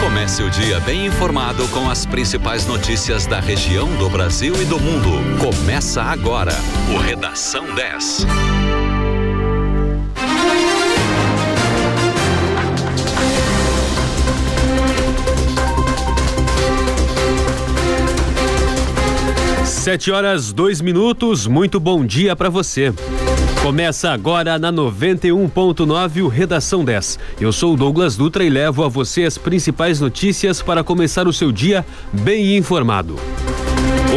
Comece o dia bem informado com as principais notícias da região, do Brasil e do mundo. Começa agora o Redação 10. Sete horas, dois minutos. Muito bom dia para você. Começa agora na 91.9 o Redação 10. Eu sou Douglas Dutra e levo a você as principais notícias para começar o seu dia bem informado.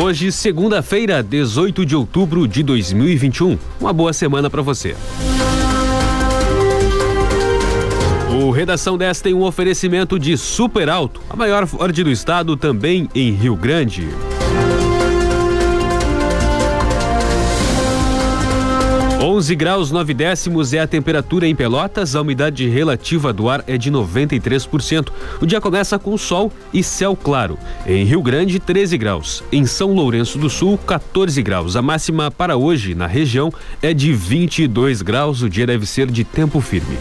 Hoje, segunda-feira, 18 de outubro de 2021. Uma boa semana para você. O Redação 10 tem um oferecimento de Super Alto, a maior Ford do estado, também em Rio Grande. 11 graus 9 décimos é a temperatura em Pelotas, a umidade relativa do ar é de 93%. O dia começa com sol e céu claro. Em Rio Grande, 13 graus. Em São Lourenço do Sul, 14 graus. A máxima para hoje na região é de 22 graus. O dia deve ser de tempo firme.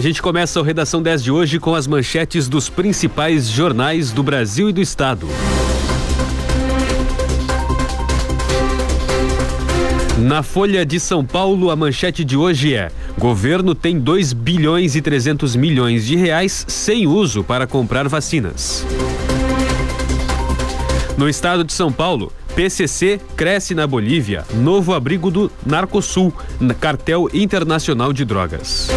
A gente começa a redação 10 de hoje com as manchetes dos principais jornais do Brasil e do Estado. Na Folha de São Paulo, a manchete de hoje é: Governo tem 2 bilhões e 300 milhões de reais sem uso para comprar vacinas. No estado de São Paulo, PCC cresce na Bolívia, novo abrigo do Narcosul, cartel internacional de drogas.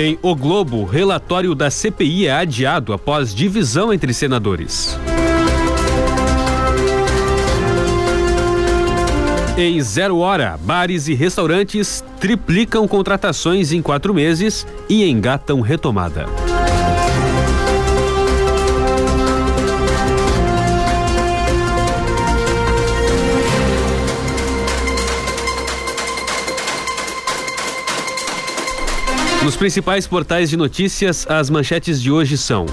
Em O Globo, relatório da CPI é adiado após divisão entre senadores. Em zero hora, bares e restaurantes triplicam contratações em quatro meses e engatam retomada. Nos principais portais de notícias, as manchetes de hoje são: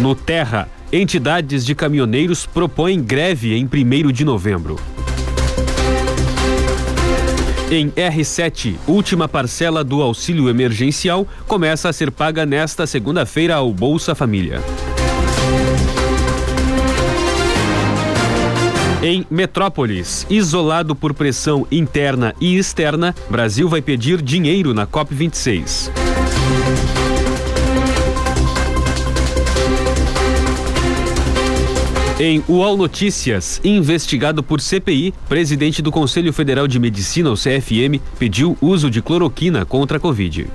No Terra, entidades de caminhoneiros propõem greve em 1 de novembro. Em R7, última parcela do auxílio emergencial começa a ser paga nesta segunda-feira ao Bolsa Família. Em Metrópolis, isolado por pressão interna e externa, Brasil vai pedir dinheiro na COP26. Em UOL Notícias, investigado por CPI, presidente do Conselho Federal de Medicina, o CFM, pediu uso de cloroquina contra a Covid.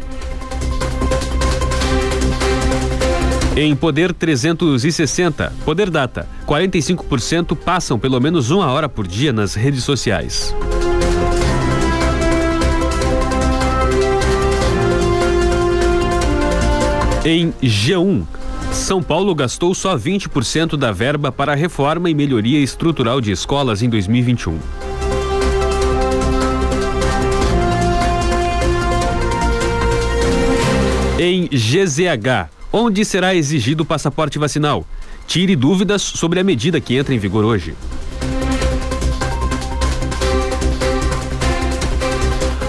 Em Poder 360, Poder Data, 45% passam pelo menos uma hora por dia nas redes sociais. Em G1, São Paulo gastou só 20% da verba para a reforma e melhoria estrutural de escolas em 2021. Em GZH, onde será exigido o passaporte vacinal. Tire dúvidas sobre a medida que entra em vigor hoje.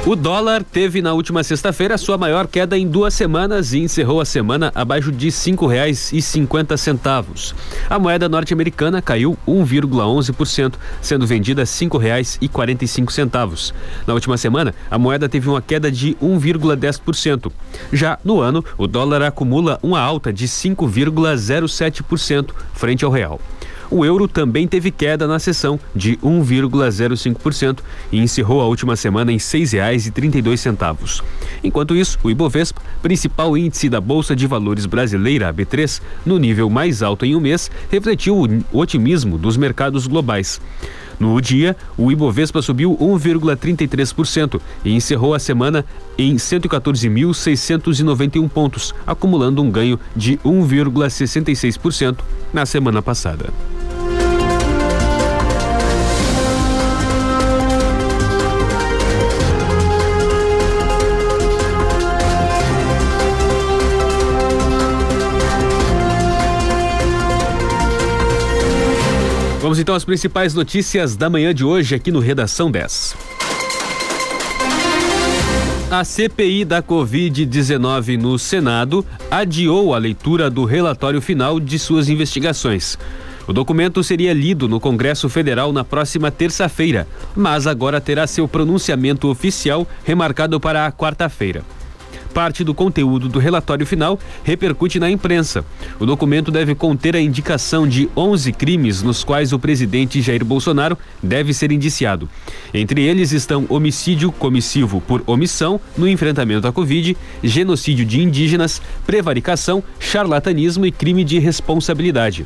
O dólar teve na última sexta-feira sua maior queda em duas semanas e encerrou a semana abaixo de cinquenta centavos. A moeda norte-americana caiu 1,11%, sendo vendida cinco centavos. Na última semana, a moeda teve uma queda de 1,10%. Já no ano, o dólar acumula uma alta de 5,07% frente ao real. O euro também teve queda na sessão de 1,05% e encerrou a última semana em R$ 6,32. Enquanto isso, o Ibovespa, principal índice da Bolsa de Valores brasileira, a B3, no nível mais alto em um mês, refletiu o otimismo dos mercados globais. No dia, o Ibovespa subiu 1,33% e encerrou a semana em 114.691 pontos, acumulando um ganho de 1,66% na semana passada. Vamos então às principais notícias da manhã de hoje aqui no Redação 10. A CPI da Covid-19 no Senado adiou a leitura do relatório final de suas investigações. O documento seria lido no Congresso Federal na próxima terça-feira, mas agora terá seu pronunciamento oficial remarcado para a quarta-feira. Parte do conteúdo do relatório final repercute na imprensa. O documento deve conter a indicação de 11 crimes nos quais o presidente Jair Bolsonaro deve ser indiciado. Entre eles estão homicídio comissivo por omissão no enfrentamento à Covid, genocídio de indígenas, prevaricação, charlatanismo e crime de responsabilidade.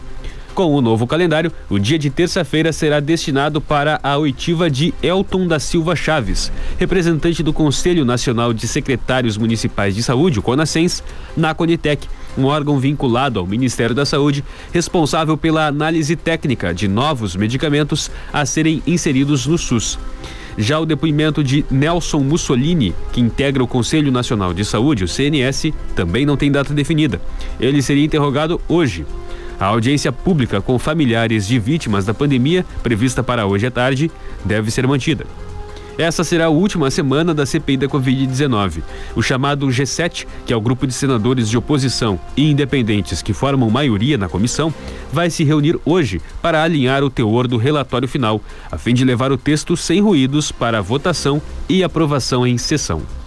Com o novo calendário, o dia de terça-feira será destinado para a oitiva de Elton da Silva Chaves, representante do Conselho Nacional de Secretários Municipais de Saúde, o CONASENS, na Conitec, um órgão vinculado ao Ministério da Saúde, responsável pela análise técnica de novos medicamentos a serem inseridos no SUS. Já o depoimento de Nelson Mussolini, que integra o Conselho Nacional de Saúde, o CNS, também não tem data definida. Ele seria interrogado hoje. A audiência pública com familiares de vítimas da pandemia, prevista para hoje à tarde, deve ser mantida. Essa será a última semana da CPI da Covid-19. O chamado G7, que é o grupo de senadores de oposição e independentes que formam maioria na comissão, vai se reunir hoje para alinhar o teor do relatório final, a fim de levar o texto sem ruídos para votação e aprovação em sessão.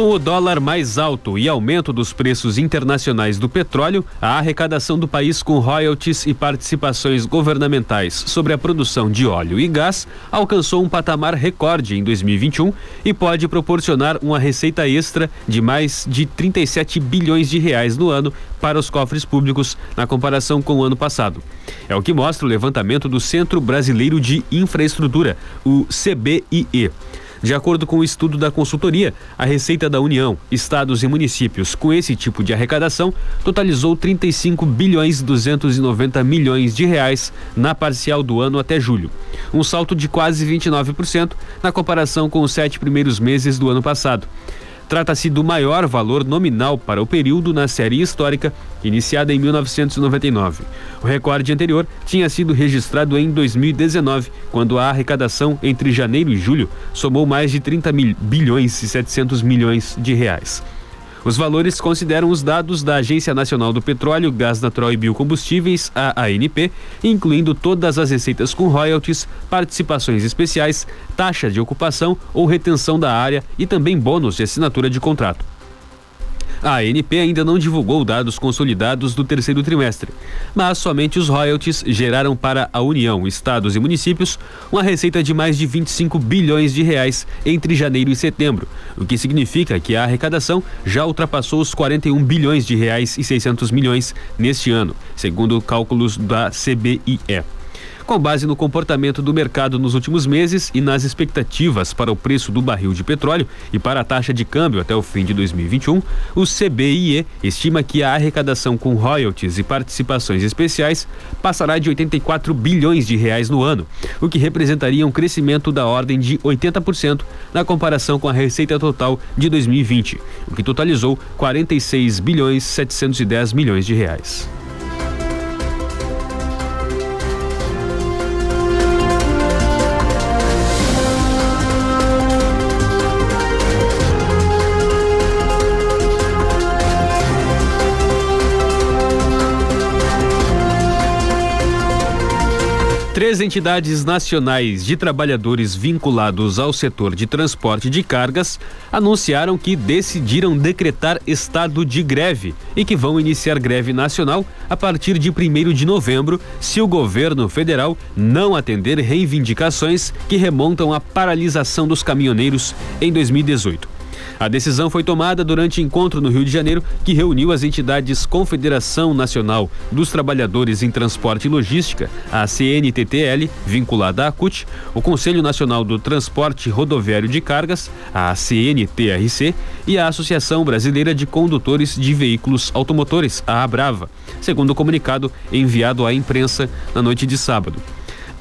Com o dólar mais alto e aumento dos preços internacionais do petróleo, a arrecadação do país com royalties e participações governamentais sobre a produção de óleo e gás alcançou um patamar recorde em 2021 e pode proporcionar uma receita extra de mais de 37 bilhões de reais no ano para os cofres públicos na comparação com o ano passado. É o que mostra o levantamento do Centro Brasileiro de Infraestrutura, o CBIE. De acordo com o estudo da consultoria, a receita da União, estados e municípios com esse tipo de arrecadação totalizou 35 bilhões 290 milhões de reais na parcial do ano até julho, um salto de quase 29% na comparação com os sete primeiros meses do ano passado. Trata-se do maior valor nominal para o período na série histórica, iniciada em 1999. O recorde anterior tinha sido registrado em 2019, quando a arrecadação entre janeiro e julho somou mais de 30 mil, bilhões e 700 milhões de reais. Os valores consideram os dados da Agência Nacional do Petróleo, Gás Natural e Biocombustíveis, a ANP, incluindo todas as receitas com royalties, participações especiais, taxa de ocupação ou retenção da área e também bônus de assinatura de contrato. A ANP ainda não divulgou dados consolidados do terceiro trimestre, mas somente os royalties geraram para a União, estados e municípios uma receita de mais de 25 bilhões de reais entre janeiro e setembro, o que significa que a arrecadação já ultrapassou os 41 bilhões de reais e 600 milhões neste ano, segundo cálculos da CBIE. Com base no comportamento do mercado nos últimos meses e nas expectativas para o preço do barril de petróleo e para a taxa de câmbio até o fim de 2021, o CBIE estima que a arrecadação com royalties e participações especiais passará de 84 bilhões de reais no ano, o que representaria um crescimento da ordem de 80% na comparação com a receita total de 2020, o que totalizou 46 bilhões 710 milhões de reais. Três entidades nacionais de trabalhadores vinculados ao setor de transporte de cargas anunciaram que decidiram decretar estado de greve e que vão iniciar greve nacional a partir de 1 de novembro, se o governo federal não atender reivindicações que remontam à paralisação dos caminhoneiros em 2018. A decisão foi tomada durante encontro no Rio de Janeiro, que reuniu as entidades Confederação Nacional dos Trabalhadores em Transporte e Logística, a CNTTL, vinculada à CUT, o Conselho Nacional do Transporte Rodoviário de Cargas, a CNTRC, e a Associação Brasileira de Condutores de Veículos Automotores, a ABRAVA, segundo o comunicado enviado à imprensa na noite de sábado.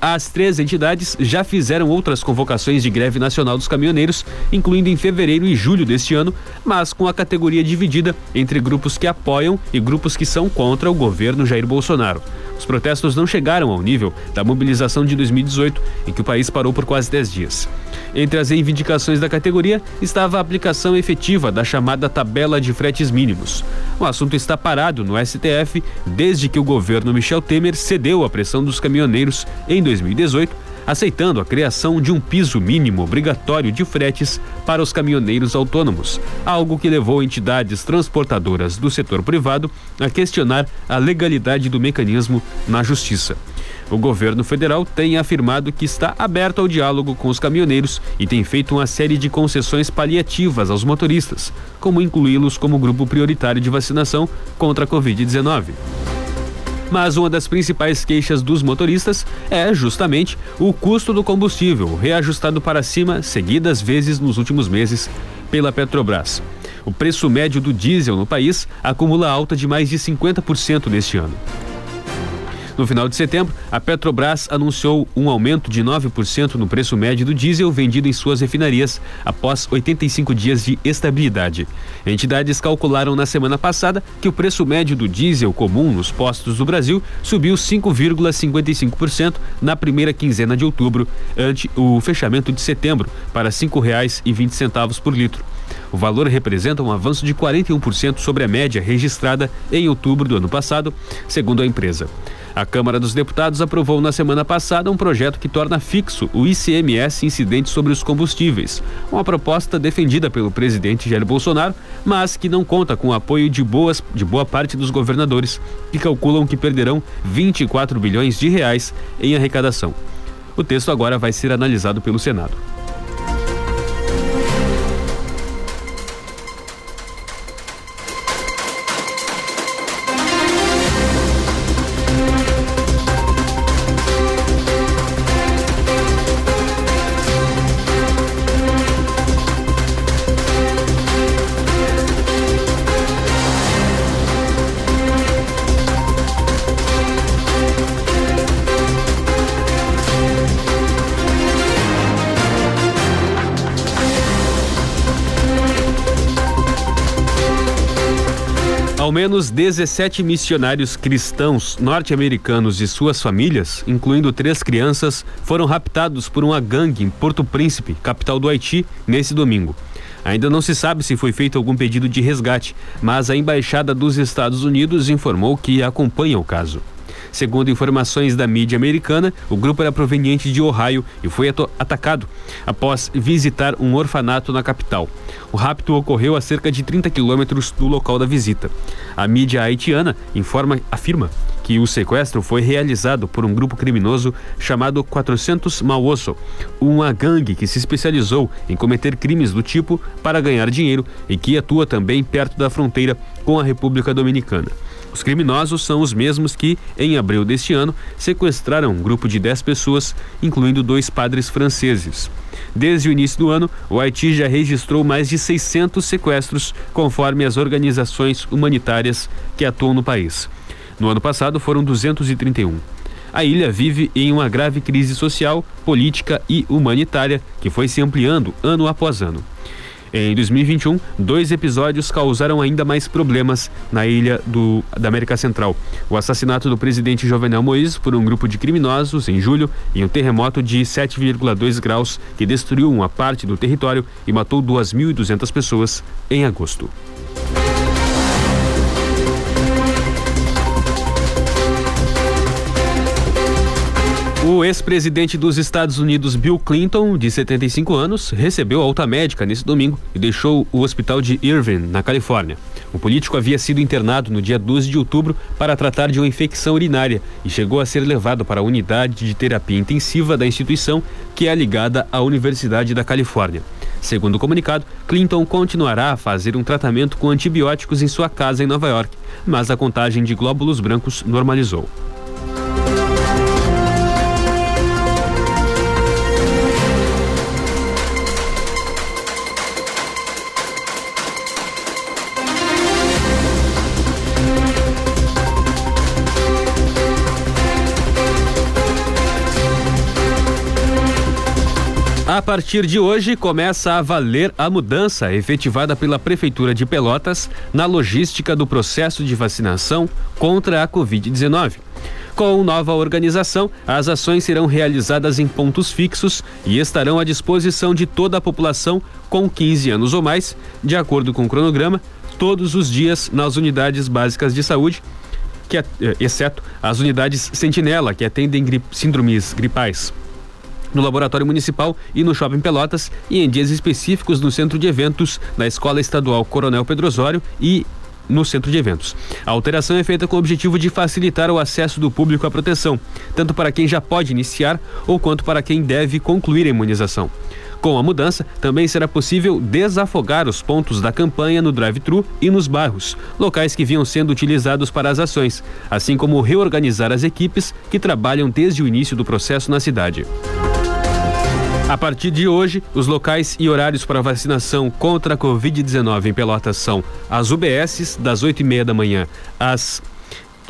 As três entidades já fizeram outras convocações de greve nacional dos caminhoneiros, incluindo em fevereiro e julho deste ano, mas com a categoria dividida entre grupos que apoiam e grupos que são contra o governo Jair Bolsonaro. Os protestos não chegaram ao nível da mobilização de 2018, em que o país parou por quase 10 dias. Entre as reivindicações da categoria estava a aplicação efetiva da chamada tabela de fretes mínimos. O assunto está parado no STF desde que o governo Michel Temer cedeu à pressão dos caminhoneiros em 2018, aceitando a criação de um piso mínimo obrigatório de fretes para os caminhoneiros autônomos, algo que levou entidades transportadoras do setor privado a questionar a legalidade do mecanismo na justiça. O governo federal tem afirmado que está aberto ao diálogo com os caminhoneiros e tem feito uma série de concessões paliativas aos motoristas, como incluí-los como grupo prioritário de vacinação contra a Covid-19. Mas uma das principais queixas dos motoristas é justamente o custo do combustível, reajustado para cima seguidas vezes nos últimos meses pela Petrobras. O preço médio do diesel no país acumula alta de mais de 50% neste ano. No final de setembro, a Petrobras anunciou um aumento de 9% no preço médio do diesel vendido em suas refinarias após 85 dias de estabilidade. Entidades calcularam na semana passada que o preço médio do diesel comum nos postos do Brasil subiu 5,55% na primeira quinzena de outubro, ante o fechamento de setembro, para R$ 5,20 por litro. O valor representa um avanço de 41% sobre a média registrada em outubro do ano passado, segundo a empresa. A Câmara dos Deputados aprovou na semana passada um projeto que torna fixo o ICMS incidente sobre os combustíveis, uma proposta defendida pelo presidente Jair Bolsonaro, mas que não conta com o apoio de, boas, de boa parte dos governadores, que calculam que perderão 24 bilhões de reais em arrecadação. O texto agora vai ser analisado pelo Senado. 17 missionários cristãos norte-americanos e suas famílias, incluindo três crianças, foram raptados por uma gangue em Porto Príncipe, capital do Haiti, nesse domingo. Ainda não se sabe se foi feito algum pedido de resgate, mas a Embaixada dos Estados Unidos informou que acompanha o caso. Segundo informações da mídia americana, o grupo era proveniente de Ohio e foi atacado após visitar um orfanato na capital. O rapto ocorreu a cerca de 30 quilômetros do local da visita. A mídia haitiana informa, afirma que o sequestro foi realizado por um grupo criminoso chamado 400 Maoso, uma gangue que se especializou em cometer crimes do tipo para ganhar dinheiro e que atua também perto da fronteira com a República Dominicana. Os criminosos são os mesmos que, em abril deste ano, sequestraram um grupo de 10 pessoas, incluindo dois padres franceses. Desde o início do ano, o Haiti já registrou mais de 600 sequestros, conforme as organizações humanitárias que atuam no país. No ano passado, foram 231. A ilha vive em uma grave crise social, política e humanitária que foi se ampliando ano após ano. Em 2021, dois episódios causaram ainda mais problemas na ilha do, da América Central. O assassinato do presidente Jovenel Moïse por um grupo de criminosos em julho e um terremoto de 7,2 graus que destruiu uma parte do território e matou 2.200 pessoas em agosto. O ex-presidente dos Estados Unidos, Bill Clinton, de 75 anos, recebeu alta médica nesse domingo e deixou o hospital de Irvine, na Califórnia. O político havia sido internado no dia 12 de outubro para tratar de uma infecção urinária e chegou a ser levado para a unidade de terapia intensiva da instituição, que é ligada à Universidade da Califórnia. Segundo o comunicado, Clinton continuará a fazer um tratamento com antibióticos em sua casa em Nova York, mas a contagem de glóbulos brancos normalizou. A partir de hoje, começa a valer a mudança efetivada pela Prefeitura de Pelotas na logística do processo de vacinação contra a Covid-19. Com nova organização, as ações serão realizadas em pontos fixos e estarão à disposição de toda a população com 15 anos ou mais, de acordo com o cronograma, todos os dias nas unidades básicas de saúde, que, é, exceto as unidades Sentinela, que atendem síndromes gripais no Laboratório Municipal e no Shopping Pelotas e em dias específicos no Centro de Eventos, na Escola Estadual Coronel Pedro Osório e no centro de eventos. A alteração é feita com o objetivo de facilitar o acesso do público à proteção, tanto para quem já pode iniciar ou quanto para quem deve concluir a imunização. Com a mudança, também será possível desafogar os pontos da campanha no drive-thru e nos bairros, locais que vinham sendo utilizados para as ações, assim como reorganizar as equipes que trabalham desde o início do processo na cidade. A partir de hoje, os locais e horários para vacinação contra a Covid-19 em Pelotas são as UBSs, das 8 e meia da manhã às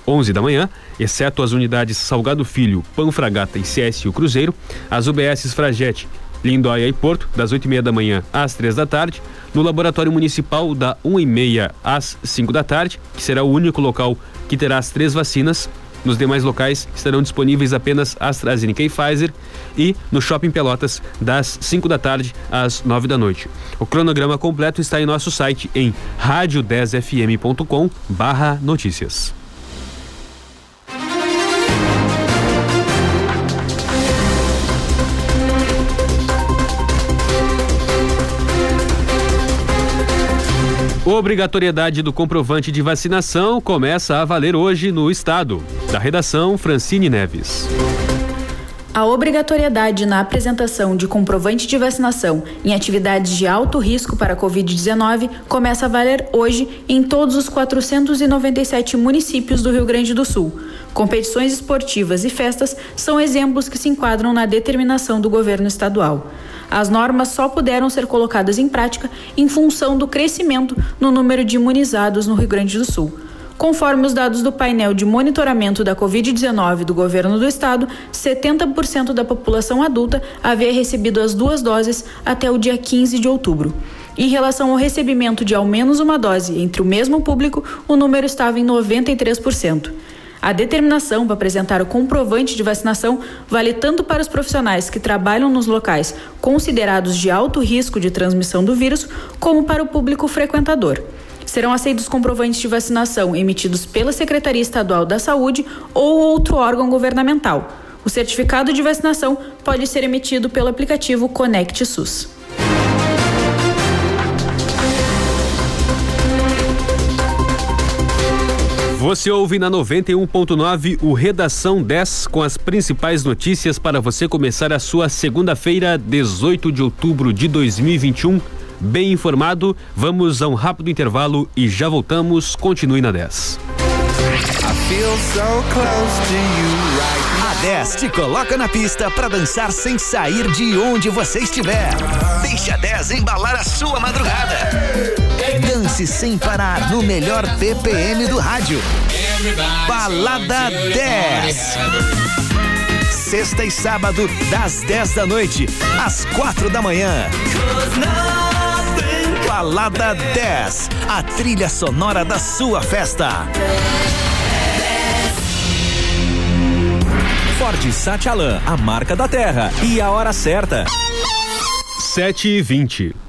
11 da manhã, exceto as unidades Salgado Filho, Panfragata e CS o Cruzeiro, as UBSs Fragete, Lindóia e Porto, das 8 e meia da manhã às 3 da tarde, no Laboratório Municipal, da 1 e meia às 5 da tarde, que será o único local que terá as três vacinas, nos demais locais estarão disponíveis apenas AstraZeneca e Pfizer e no Shopping Pelotas das 5 da tarde às 9 da noite. O cronograma completo está em nosso site em radio10fm.com/notícias. Obrigatoriedade do comprovante de vacinação começa a valer hoje no estado. Da redação, Francine Neves. A obrigatoriedade na apresentação de comprovante de vacinação em atividades de alto risco para a Covid-19 começa a valer hoje em todos os 497 municípios do Rio Grande do Sul. Competições esportivas e festas são exemplos que se enquadram na determinação do governo estadual. As normas só puderam ser colocadas em prática em função do crescimento no número de imunizados no Rio Grande do Sul. Conforme os dados do painel de monitoramento da Covid-19 do governo do estado, 70% da população adulta havia recebido as duas doses até o dia 15 de outubro. Em relação ao recebimento de ao menos uma dose entre o mesmo público, o número estava em 93%. A determinação para apresentar o comprovante de vacinação vale tanto para os profissionais que trabalham nos locais considerados de alto risco de transmissão do vírus, como para o público frequentador. Serão aceitos comprovantes de vacinação emitidos pela Secretaria Estadual da Saúde ou outro órgão governamental. O certificado de vacinação pode ser emitido pelo aplicativo Conect SUS. Você ouve na 91.9 o Redação 10 com as principais notícias para você começar a sua segunda-feira, 18 de outubro de 2021. Bem informado, vamos a um rápido intervalo e já voltamos. Continue na 10. A 10 te coloca na pista para dançar sem sair de onde você estiver. Deixa a 10 embalar a sua madrugada. Dance sem parar no melhor BPM do rádio. Balada 10. Sexta e sábado, das 10 da noite às quatro da manhã. Balada 10, a trilha sonora da sua festa. Ford Satialan, a marca da terra e a hora certa. 7 e 20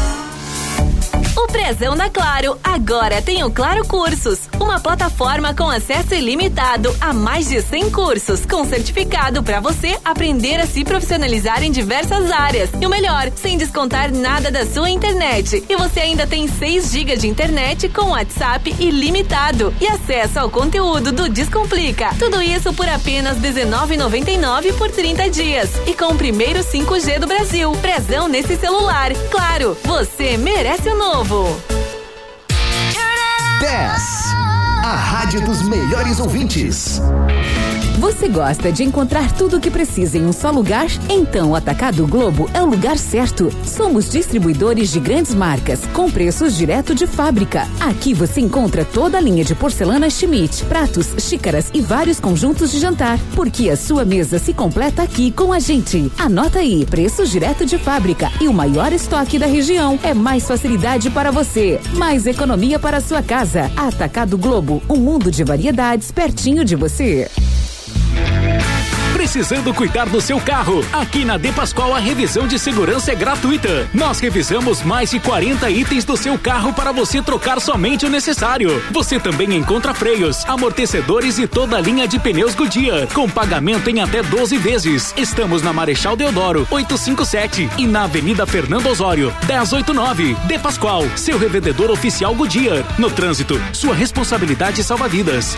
O Prezão da Claro agora tem o Claro Cursos, uma plataforma com acesso ilimitado a mais de 100 cursos, com certificado para você aprender a se profissionalizar em diversas áreas. E o melhor, sem descontar nada da sua internet. E você ainda tem 6 GB de internet com WhatsApp ilimitado. E acesso ao conteúdo do Descomplica. Tudo isso por apenas R$19,99 por 30 dias. E com o primeiro 5G do Brasil. Prezão nesse celular. Claro, você merece o novo. 10. A rádio dos melhores ouvintes. Você gosta de encontrar tudo o que precisa em um só lugar? Então o Atacado Globo é o lugar certo. Somos distribuidores de grandes marcas, com preços direto de fábrica. Aqui você encontra toda a linha de porcelana Schmidt, pratos, xícaras e vários conjuntos de jantar. Porque a sua mesa se completa aqui com a gente. Anota aí, preços direto de fábrica e o maior estoque da região. É mais facilidade para você, mais economia para a sua casa. Atacado Globo, um mundo de variedades pertinho de você. Precisando cuidar do seu carro? Aqui na De Pascoal a revisão de segurança é gratuita. Nós revisamos mais de 40 itens do seu carro para você trocar somente o necessário. Você também encontra freios, amortecedores e toda a linha de pneus Goodyear, com pagamento em até 12 vezes. Estamos na Marechal Deodoro, 857 e na Avenida Fernando Osório, 1089. De Pascoal, seu revendedor oficial Goodyear. No trânsito, sua responsabilidade salva vidas.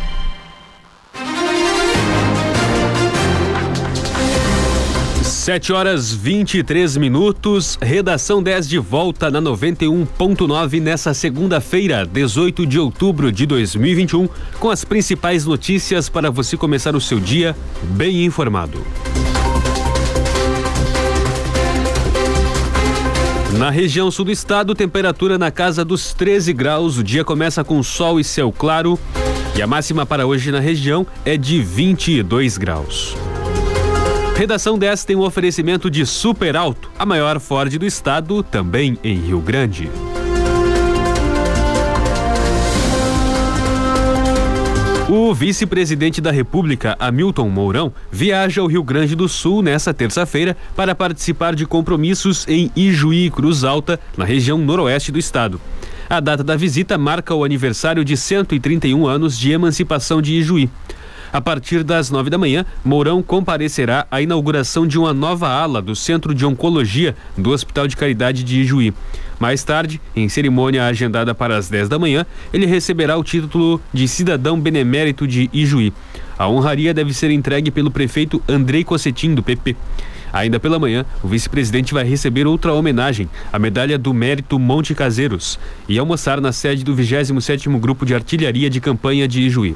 Sete horas 23 minutos, redação 10 de volta na 91.9 nessa segunda-feira, 18 de outubro de 2021, com as principais notícias para você começar o seu dia bem informado. Na região sul do estado, temperatura na casa dos 13 graus. O dia começa com sol e céu claro. E a máxima para hoje na região é de 22 graus. Redação 10 tem um oferecimento de Super Alto, a maior Ford do estado, também em Rio Grande. O vice-presidente da República, Hamilton Mourão, viaja ao Rio Grande do Sul nesta terça-feira para participar de compromissos em Ijuí Cruz Alta, na região noroeste do estado. A data da visita marca o aniversário de 131 anos de emancipação de Ijuí. A partir das nove da manhã, Mourão comparecerá à inauguração de uma nova ala do Centro de Oncologia do Hospital de Caridade de Ijuí. Mais tarde, em cerimônia agendada para as 10 da manhã, ele receberá o título de Cidadão Benemérito de Ijuí. A honraria deve ser entregue pelo prefeito Andrei Cossetim, do PP. Ainda pela manhã, o vice-presidente vai receber outra homenagem, a Medalha do Mérito Monte Caseiros, e almoçar na sede do 27º Grupo de Artilharia de Campanha de Ijuí.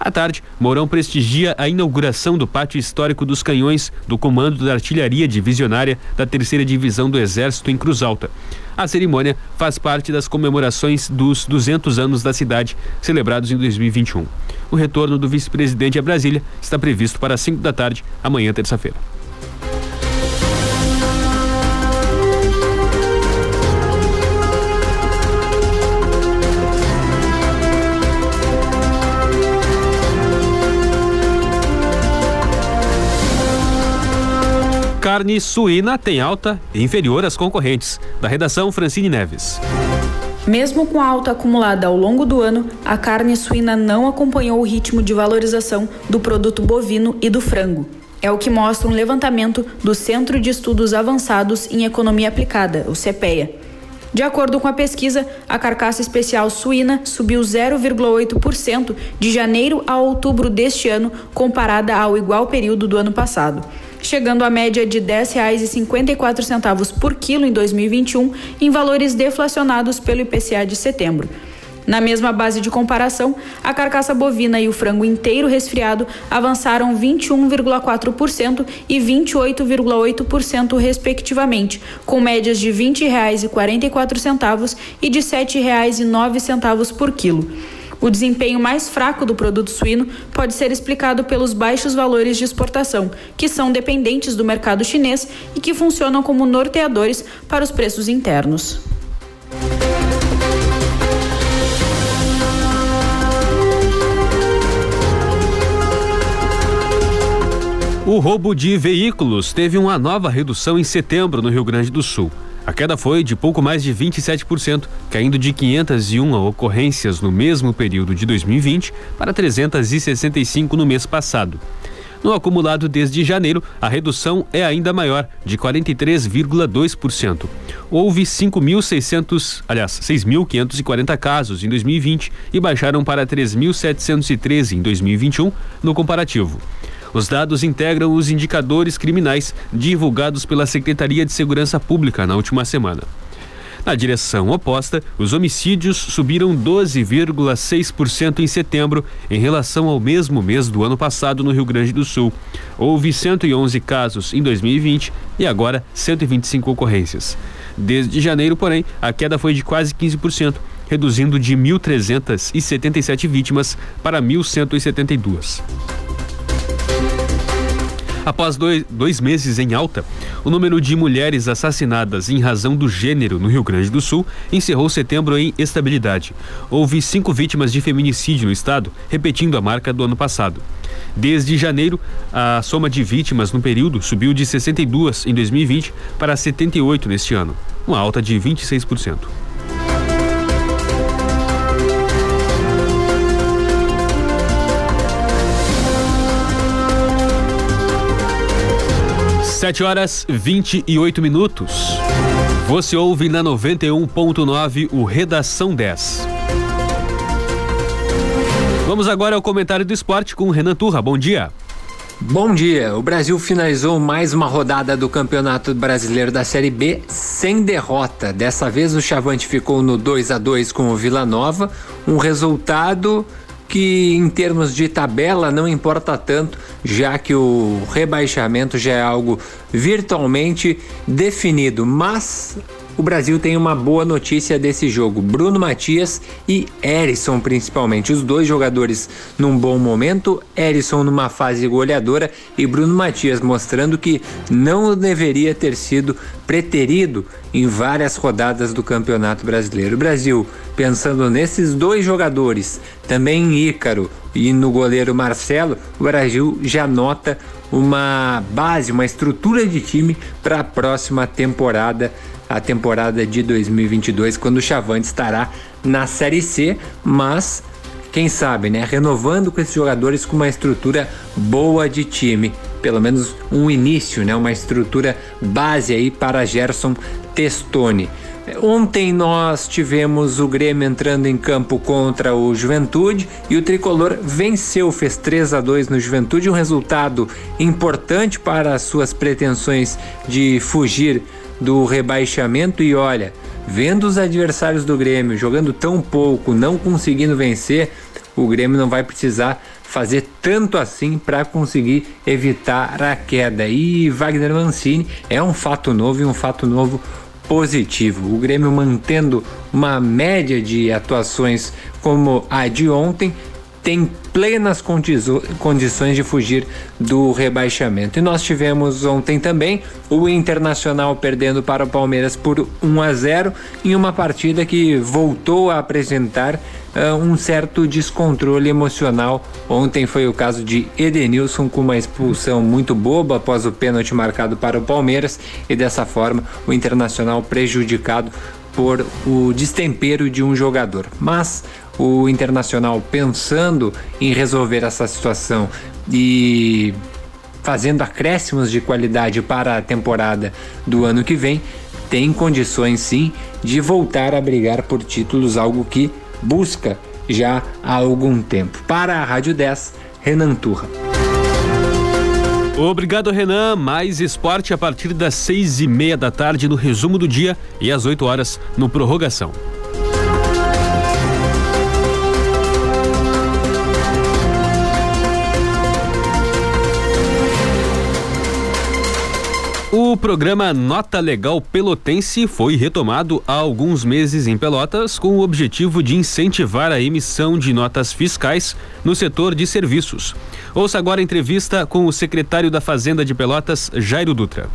À tarde, Mourão prestigia a inauguração do Pátio Histórico dos Canhões do Comando da Artilharia Divisionária da Terceira Divisão do Exército em Cruz Alta. A cerimônia faz parte das comemorações dos 200 anos da cidade, celebrados em 2021. O retorno do vice-presidente a Brasília está previsto para 5 da tarde, amanhã, terça-feira. Carne suína tem alta inferior às concorrentes. Da redação Francine Neves. Mesmo com a alta acumulada ao longo do ano, a carne suína não acompanhou o ritmo de valorização do produto bovino e do frango. É o que mostra um levantamento do Centro de Estudos Avançados em Economia Aplicada, o CPEA. De acordo com a pesquisa, a carcaça especial suína subiu 0,8% de janeiro a outubro deste ano, comparada ao igual período do ano passado chegando à média de R$ 10,54 por quilo em 2021, em valores deflacionados pelo IPCA de setembro. Na mesma base de comparação, a carcaça bovina e o frango inteiro resfriado avançaram 21,4% e 28,8% respectivamente, com médias de R$ 20,44 e de R$ 7,09 por quilo. O desempenho mais fraco do produto suíno pode ser explicado pelos baixos valores de exportação, que são dependentes do mercado chinês e que funcionam como norteadores para os preços internos. O roubo de veículos teve uma nova redução em setembro no Rio Grande do Sul. A queda foi de pouco mais de 27%, caindo de 501 ocorrências no mesmo período de 2020 para 365 no mês passado. No acumulado desde janeiro, a redução é ainda maior, de 43,2%. Houve 5.600, aliás, 6.540 casos em 2020 e baixaram para 3.713 em 2021 no comparativo. Os dados integram os indicadores criminais divulgados pela Secretaria de Segurança Pública na última semana. Na direção oposta, os homicídios subiram 12,6% em setembro em relação ao mesmo mês do ano passado no Rio Grande do Sul. Houve 111 casos em 2020 e agora 125 ocorrências. Desde janeiro, porém, a queda foi de quase 15%, reduzindo de 1.377 vítimas para 1.172. Após dois, dois meses em alta, o número de mulheres assassinadas em razão do gênero no Rio Grande do Sul encerrou setembro em estabilidade. Houve cinco vítimas de feminicídio no estado, repetindo a marca do ano passado. Desde janeiro, a soma de vítimas no período subiu de 62 em 2020 para 78 neste ano, uma alta de 26%. Sete horas 28 minutos. Você ouve na 91.9 o Redação 10. Vamos agora ao comentário do esporte com Renan Turra. Bom dia. Bom dia. O Brasil finalizou mais uma rodada do Campeonato Brasileiro da Série B sem derrota. Dessa vez o Chavante ficou no 2 a 2 com o Vila Nova, um resultado que em termos de tabela não importa tanto, já que o rebaixamento já é algo virtualmente definido, mas o Brasil tem uma boa notícia desse jogo. Bruno Matias e Erisson, principalmente. Os dois jogadores num bom momento. Erisson numa fase goleadora e Bruno Matias mostrando que não deveria ter sido preterido em várias rodadas do Campeonato Brasileiro. O Brasil, pensando nesses dois jogadores, também em Ícaro e no goleiro Marcelo, o Brasil já nota uma base, uma estrutura de time para a próxima temporada a temporada de 2022, quando o Chavante estará na Série C, mas quem sabe, né, renovando com esses jogadores com uma estrutura boa de time, pelo menos um início, né, uma estrutura base aí para Gerson Testoni. Ontem nós tivemos o Grêmio entrando em campo contra o Juventude e o tricolor venceu, fez 3 a 2 no Juventude, um resultado importante para as suas pretensões de fugir do rebaixamento e olha, vendo os adversários do Grêmio jogando tão pouco, não conseguindo vencer, o Grêmio não vai precisar fazer tanto assim para conseguir evitar a queda. E Wagner Mancini é um fato novo e um fato novo positivo. O Grêmio mantendo uma média de atuações como a de ontem tem plenas condições de fugir do rebaixamento. E nós tivemos ontem também o Internacional perdendo para o Palmeiras por 1 a 0 em uma partida que voltou a apresentar uh, um certo descontrole emocional. Ontem foi o caso de Edenilson com uma expulsão muito boba após o pênalti marcado para o Palmeiras e dessa forma o Internacional prejudicado por o destempero de um jogador. Mas o Internacional pensando em resolver essa situação e fazendo acréscimos de qualidade para a temporada do ano que vem, tem condições sim de voltar a brigar por títulos, algo que busca já há algum tempo. Para a Rádio 10, Renan Turra. Obrigado, Renan. Mais esporte a partir das seis e meia da tarde no resumo do dia e às 8 horas no Prorrogação. O programa Nota Legal Pelotense foi retomado há alguns meses em Pelotas com o objetivo de incentivar a emissão de notas fiscais no setor de serviços. Ouça agora a entrevista com o secretário da Fazenda de Pelotas, Jairo Dutra.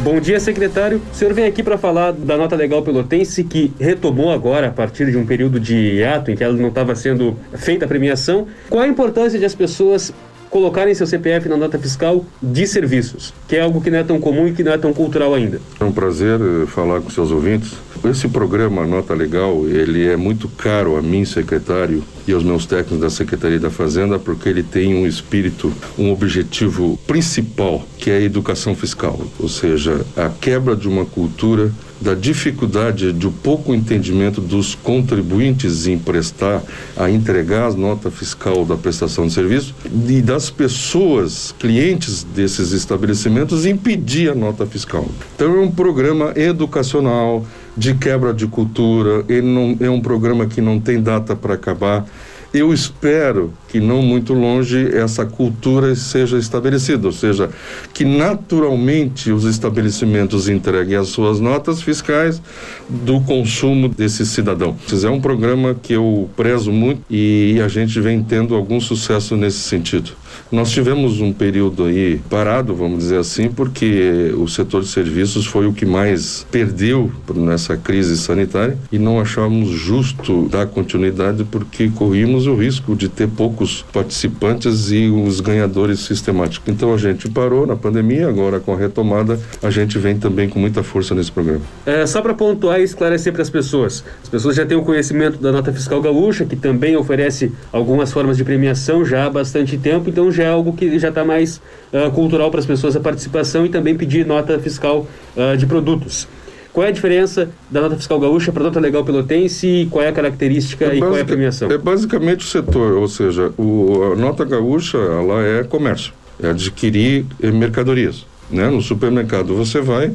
Bom dia, secretário. O senhor vem aqui para falar da nota legal pelotense que retomou agora a partir de um período de hiato em que ela não estava sendo feita a premiação. Qual a importância de as pessoas colocarem seu CPF na nota fiscal de serviços, que é algo que não é tão comum e que não é tão cultural ainda. É um prazer eh, falar com seus ouvintes. Esse programa Nota Legal, ele é muito caro a mim, secretário, e aos meus técnicos da Secretaria da Fazenda, porque ele tem um espírito, um objetivo principal, que é a educação fiscal, ou seja, a quebra de uma cultura da dificuldade do pouco entendimento dos contribuintes em prestar, a entregar as notas fiscal da prestação de serviço e das pessoas, clientes desses estabelecimentos, impedir a nota fiscal. Então é um programa educacional de quebra de cultura, ele não, é um programa que não tem data para acabar. Eu espero que não muito longe essa cultura seja estabelecida, ou seja, que naturalmente os estabelecimentos entreguem as suas notas fiscais do consumo desse cidadão. É um programa que eu prezo muito e a gente vem tendo algum sucesso nesse sentido. Nós tivemos um período aí parado, vamos dizer assim, porque o setor de serviços foi o que mais perdeu nessa crise sanitária e não achamos justo dar continuidade porque corrimos o risco de ter poucos participantes e os ganhadores sistemáticos. Então a gente parou na pandemia, agora com a retomada a gente vem também com muita força nesse programa. É, só para pontuar e esclarecer para as pessoas, as pessoas já têm o conhecimento da nota fiscal gaúcha, que também oferece algumas formas de premiação já há bastante tempo, então já é algo que já está mais uh, cultural para as pessoas a participação e também pedir nota fiscal uh, de produtos. Qual é a diferença da nota fiscal gaúcha para a nota legal pelotense e qual é a característica é e qual é a premiação? É basicamente o setor, ou seja, o, a nota gaúcha ela é comércio, é adquirir eh, mercadorias. Né? No supermercado você vai,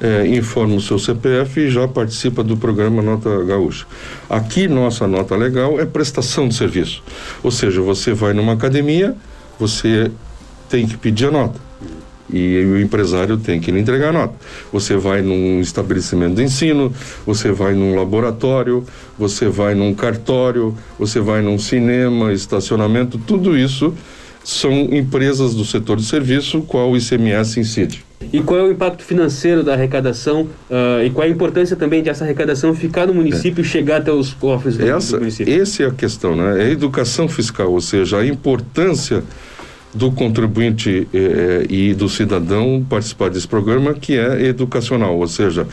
é, informa o seu CPF e já participa do programa Nota Gaúcha. Aqui, nossa nota legal é prestação de serviço. Ou seja, você vai numa academia, você tem que pedir a nota. E o empresário tem que lhe entregar a nota. Você vai num estabelecimento de ensino, você vai num laboratório, você vai num cartório, você vai num cinema, estacionamento, tudo isso são empresas do setor de serviço, qual o ICMS incide. E qual é o impacto financeiro da arrecadação uh, e qual é a importância também de essa arrecadação ficar no município é. e chegar até os cofres do, essa, do município? Essa é a questão, né? É a educação fiscal, ou seja, a importância do contribuinte eh, e do cidadão participar desse programa que é educacional, ou seja,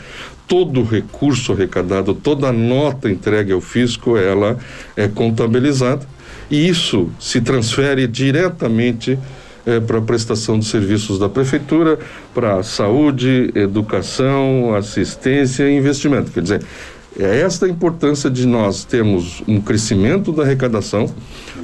todo recurso arrecadado, toda nota entregue ao fisco, ela é contabilizada e isso se transfere diretamente eh, para a prestação de serviços da prefeitura, para saúde, educação, assistência e investimento. Quer dizer, é esta a importância de nós termos um crescimento da arrecadação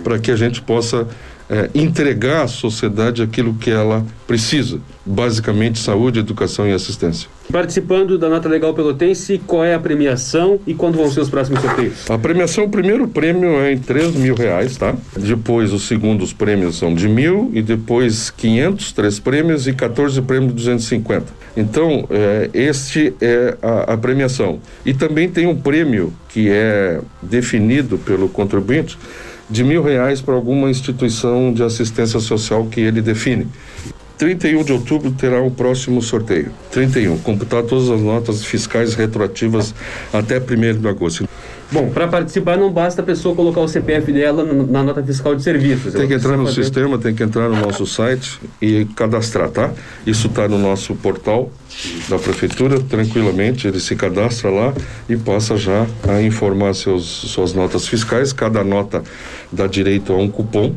para que a gente possa é, entregar à sociedade aquilo que ela precisa, basicamente saúde, educação e assistência. Participando da Nota Legal Pelotense, qual é a premiação e quando vão ser os próximos sorteios? A premiação, o primeiro prêmio é em 3 mil reais, tá? Depois, os segundos prêmios são de mil e depois 500, três prêmios e 14 prêmios de 250. Então, é, este é a, a premiação. E também tem um prêmio que é definido pelo contribuinte de mil reais para alguma instituição de assistência social que ele define. 31 de outubro terá o próximo sorteio. 31. Computar todas as notas fiscais retroativas até 1 de agosto. Bom, para participar não basta a pessoa colocar o CPF dela na nota fiscal de serviços. Tem que entrar no fazer... sistema, tem que entrar no nosso site e cadastrar, tá? Isso está no nosso portal da prefeitura, tranquilamente, ele se cadastra lá e passa já a informar seus, suas notas fiscais. Cada nota dá direito a um cupom,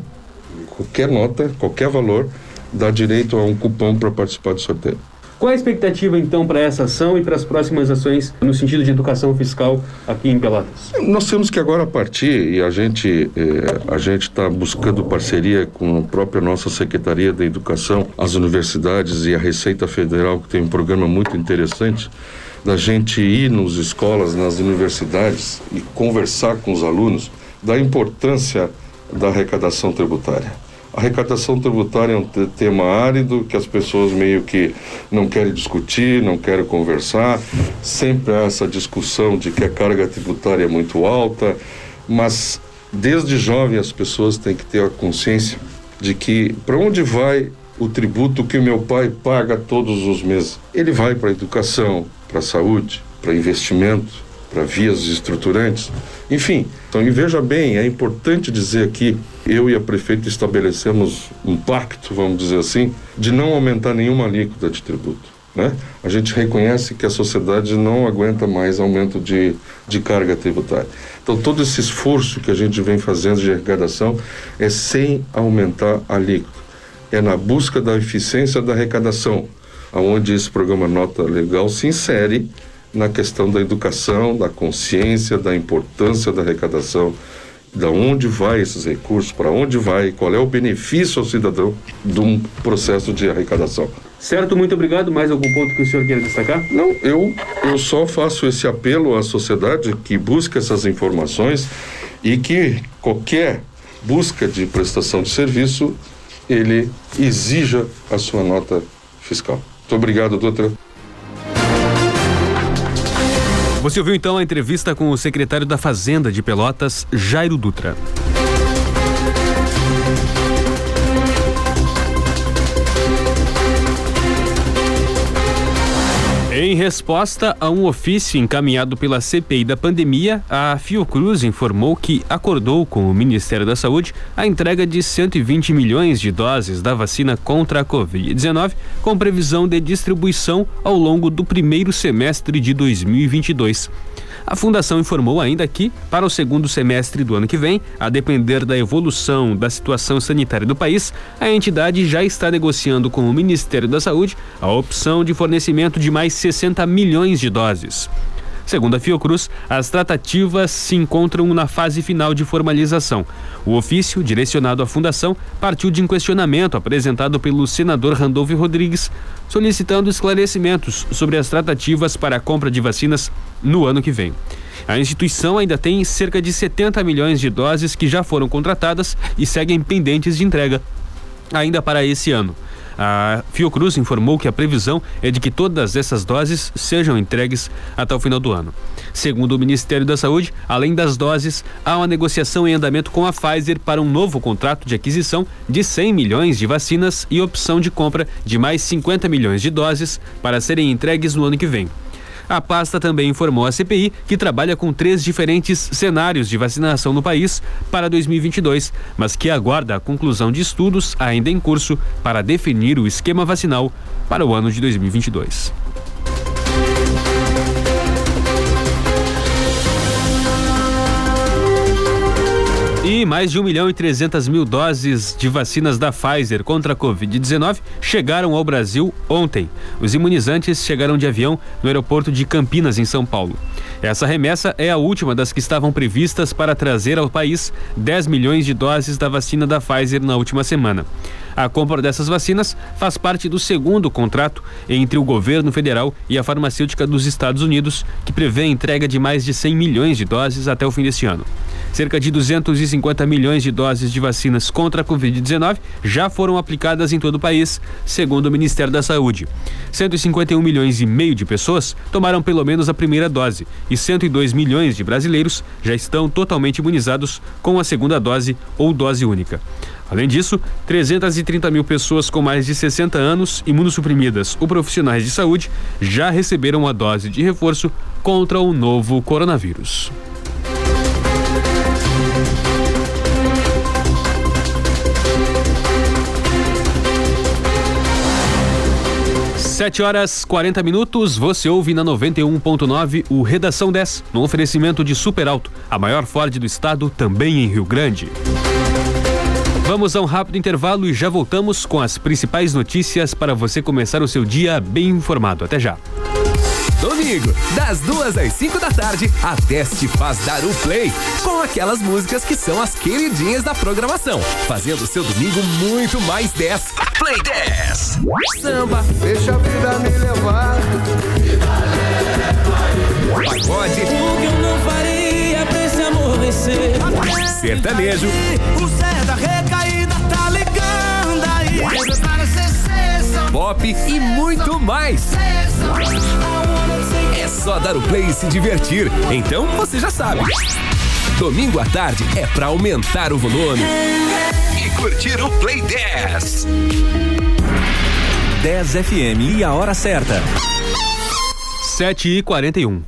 qualquer nota, qualquer valor, dá direito a um cupom para participar do sorteio. Qual a expectativa então para essa ação e para as próximas ações no sentido de educação fiscal aqui em Pelotas? Nós temos que agora partir e a gente eh, a gente está buscando parceria com a própria nossa secretaria da educação, as universidades e a Receita Federal que tem um programa muito interessante da gente ir nos escolas, nas universidades e conversar com os alunos da importância da arrecadação tributária a arrecadação tributária é um tema árido que as pessoas meio que não querem discutir, não querem conversar. Sempre há essa discussão de que a carga tributária é muito alta, mas desde jovem as pessoas têm que ter a consciência de que para onde vai o tributo que o meu pai paga todos os meses? Ele vai para a educação, para a saúde, para investimento, para vias estruturantes. Enfim, Então, e veja bem, é importante dizer aqui, eu e a prefeita estabelecemos um pacto, vamos dizer assim, de não aumentar nenhuma alíquota de tributo. Né? A gente reconhece que a sociedade não aguenta mais aumento de, de carga tributária. Então, todo esse esforço que a gente vem fazendo de arrecadação é sem aumentar a alíquota. É na busca da eficiência da arrecadação, aonde esse programa Nota Legal se insere na questão da educação, da consciência, da importância da arrecadação, da onde vai esses recursos, para onde vai, qual é o benefício ao cidadão de um processo de arrecadação. Certo, muito obrigado. Mais algum ponto que o senhor queira destacar? Não, eu, eu só faço esse apelo à sociedade que busca essas informações e que qualquer busca de prestação de serviço, ele exija a sua nota fiscal. Muito obrigado, doutora. Você ouviu então a entrevista com o secretário da Fazenda de Pelotas, Jairo Dutra. Resposta a um ofício encaminhado pela CPI da pandemia, a Fiocruz informou que acordou com o Ministério da Saúde a entrega de 120 milhões de doses da vacina contra a Covid-19, com previsão de distribuição ao longo do primeiro semestre de 2022. A fundação informou ainda que, para o segundo semestre do ano que vem, a depender da evolução da situação sanitária do país, a entidade já está negociando com o Ministério da Saúde a opção de fornecimento de mais 60 milhões de doses. Segundo a Fiocruz, as tratativas se encontram na fase final de formalização. O ofício, direcionado à Fundação, partiu de um questionamento apresentado pelo senador Randolfo Rodrigues, solicitando esclarecimentos sobre as tratativas para a compra de vacinas no ano que vem. A instituição ainda tem cerca de 70 milhões de doses que já foram contratadas e seguem pendentes de entrega ainda para esse ano. A Fiocruz informou que a previsão é de que todas essas doses sejam entregues até o final do ano. Segundo o Ministério da Saúde, além das doses, há uma negociação em andamento com a Pfizer para um novo contrato de aquisição de 100 milhões de vacinas e opção de compra de mais 50 milhões de doses para serem entregues no ano que vem. A pasta também informou à CPI que trabalha com três diferentes cenários de vacinação no país para 2022, mas que aguarda a conclusão de estudos ainda em curso para definir o esquema vacinal para o ano de 2022. E mais de 1 milhão e 300 mil doses de vacinas da Pfizer contra a Covid-19 chegaram ao Brasil ontem. Os imunizantes chegaram de avião no aeroporto de Campinas, em São Paulo. Essa remessa é a última das que estavam previstas para trazer ao país 10 milhões de doses da vacina da Pfizer na última semana. A compra dessas vacinas faz parte do segundo contrato entre o governo federal e a farmacêutica dos Estados Unidos, que prevê a entrega de mais de 100 milhões de doses até o fim deste ano. Cerca de 250 milhões de doses de vacinas contra a Covid-19 já foram aplicadas em todo o país, segundo o Ministério da Saúde. 151 milhões e meio de pessoas tomaram pelo menos a primeira dose e 102 milhões de brasileiros já estão totalmente imunizados com a segunda dose ou dose única. Além disso, 330 mil pessoas com mais de 60 anos, imunossuprimidas ou profissionais de saúde, já receberam a dose de reforço contra o novo coronavírus. Sete horas 40 minutos, você ouve na 91.9 o Redação 10, no oferecimento de Super Alto, a maior Ford do estado, também em Rio Grande. Vamos a um rápido intervalo e já voltamos com as principais notícias para você começar o seu dia bem informado. Até já. Domingo, das duas às cinco da tarde, a Teste faz dar o play com aquelas músicas que são as queridinhas da programação, fazendo o seu domingo muito mais 10. Play 10. Samba, deixa a vida me levar. Pagode. O que eu não faria pra esse amor vencer? Sertanejo. O Zé Pop e muito mais. É só dar o play e se divertir. Então você já sabe. Domingo à tarde é pra aumentar o volume. E curtir o Play 10. 10 FM e a hora certa. 7 e 41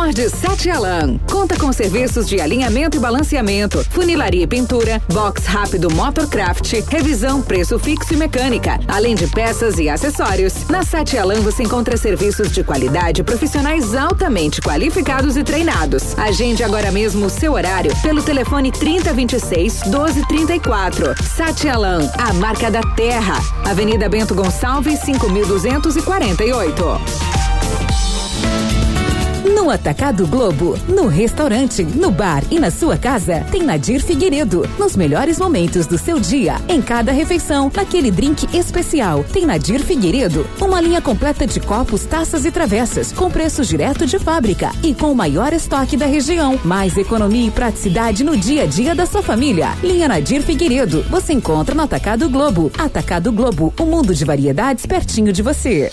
Ford Sete Alan. Conta com serviços de alinhamento e balanceamento, funilaria e pintura, box rápido Motorcraft, revisão, preço fixo e mecânica, além de peças e acessórios. Na Sete Alan você encontra serviços de qualidade profissionais altamente qualificados e treinados. Agende agora mesmo o seu horário pelo telefone 3026 1234. Sete Alan, a marca da terra. Avenida Bento Gonçalves 5248. No Atacado Globo, no restaurante, no bar e na sua casa, tem Nadir Figueiredo. Nos melhores momentos do seu dia, em cada refeição, naquele drink especial, tem Nadir Figueiredo. Uma linha completa de copos, taças e travessas, com preço direto de fábrica e com o maior estoque da região. Mais economia e praticidade no dia a dia da sua família. Linha Nadir Figueiredo. Você encontra no Atacado Globo. Atacado Globo, um mundo de variedades pertinho de você.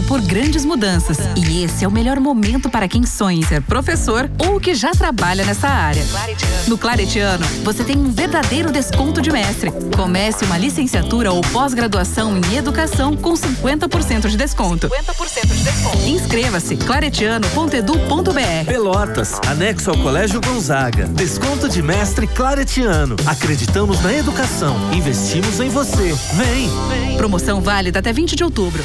passou por grandes mudanças e esse é o melhor momento para quem sonha em ser professor ou que já trabalha nessa área. No Claretiano, você tem um verdadeiro desconto de mestre. Comece uma licenciatura ou pós-graduação em educação com 50% de desconto. 50% de desconto. Inscreva-se claretiano.edu.br. Pelotas, anexo ao Colégio Gonzaga. Desconto de mestre Claretiano. Acreditamos na educação. Investimos em você. Vem! Vem. Promoção válida até 20 de outubro.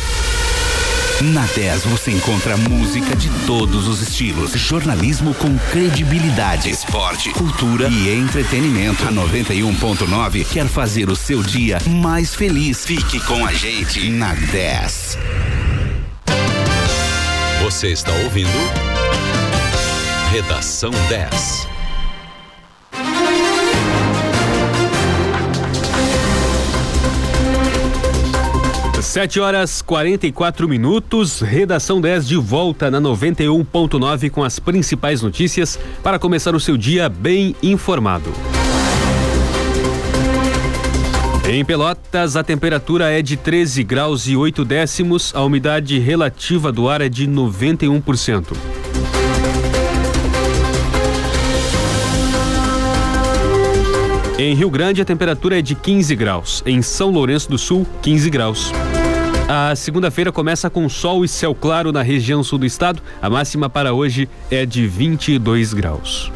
Na 10 você encontra música de todos os estilos, jornalismo com credibilidade, esporte, cultura e entretenimento. A 91.9 quer fazer o seu dia mais feliz. Fique com a gente na 10. Você está ouvindo Redação 10. Sete horas 44 minutos, redação 10 de volta na 91.9 com as principais notícias para começar o seu dia bem informado. Em Pelotas, a temperatura é de 13 graus e 8 décimos, a umidade relativa do ar é de 91%. Em Rio Grande, a temperatura é de 15 graus. Em São Lourenço do Sul, 15 graus. A segunda-feira começa com sol e céu claro na região sul do estado. A máxima para hoje é de 22 graus.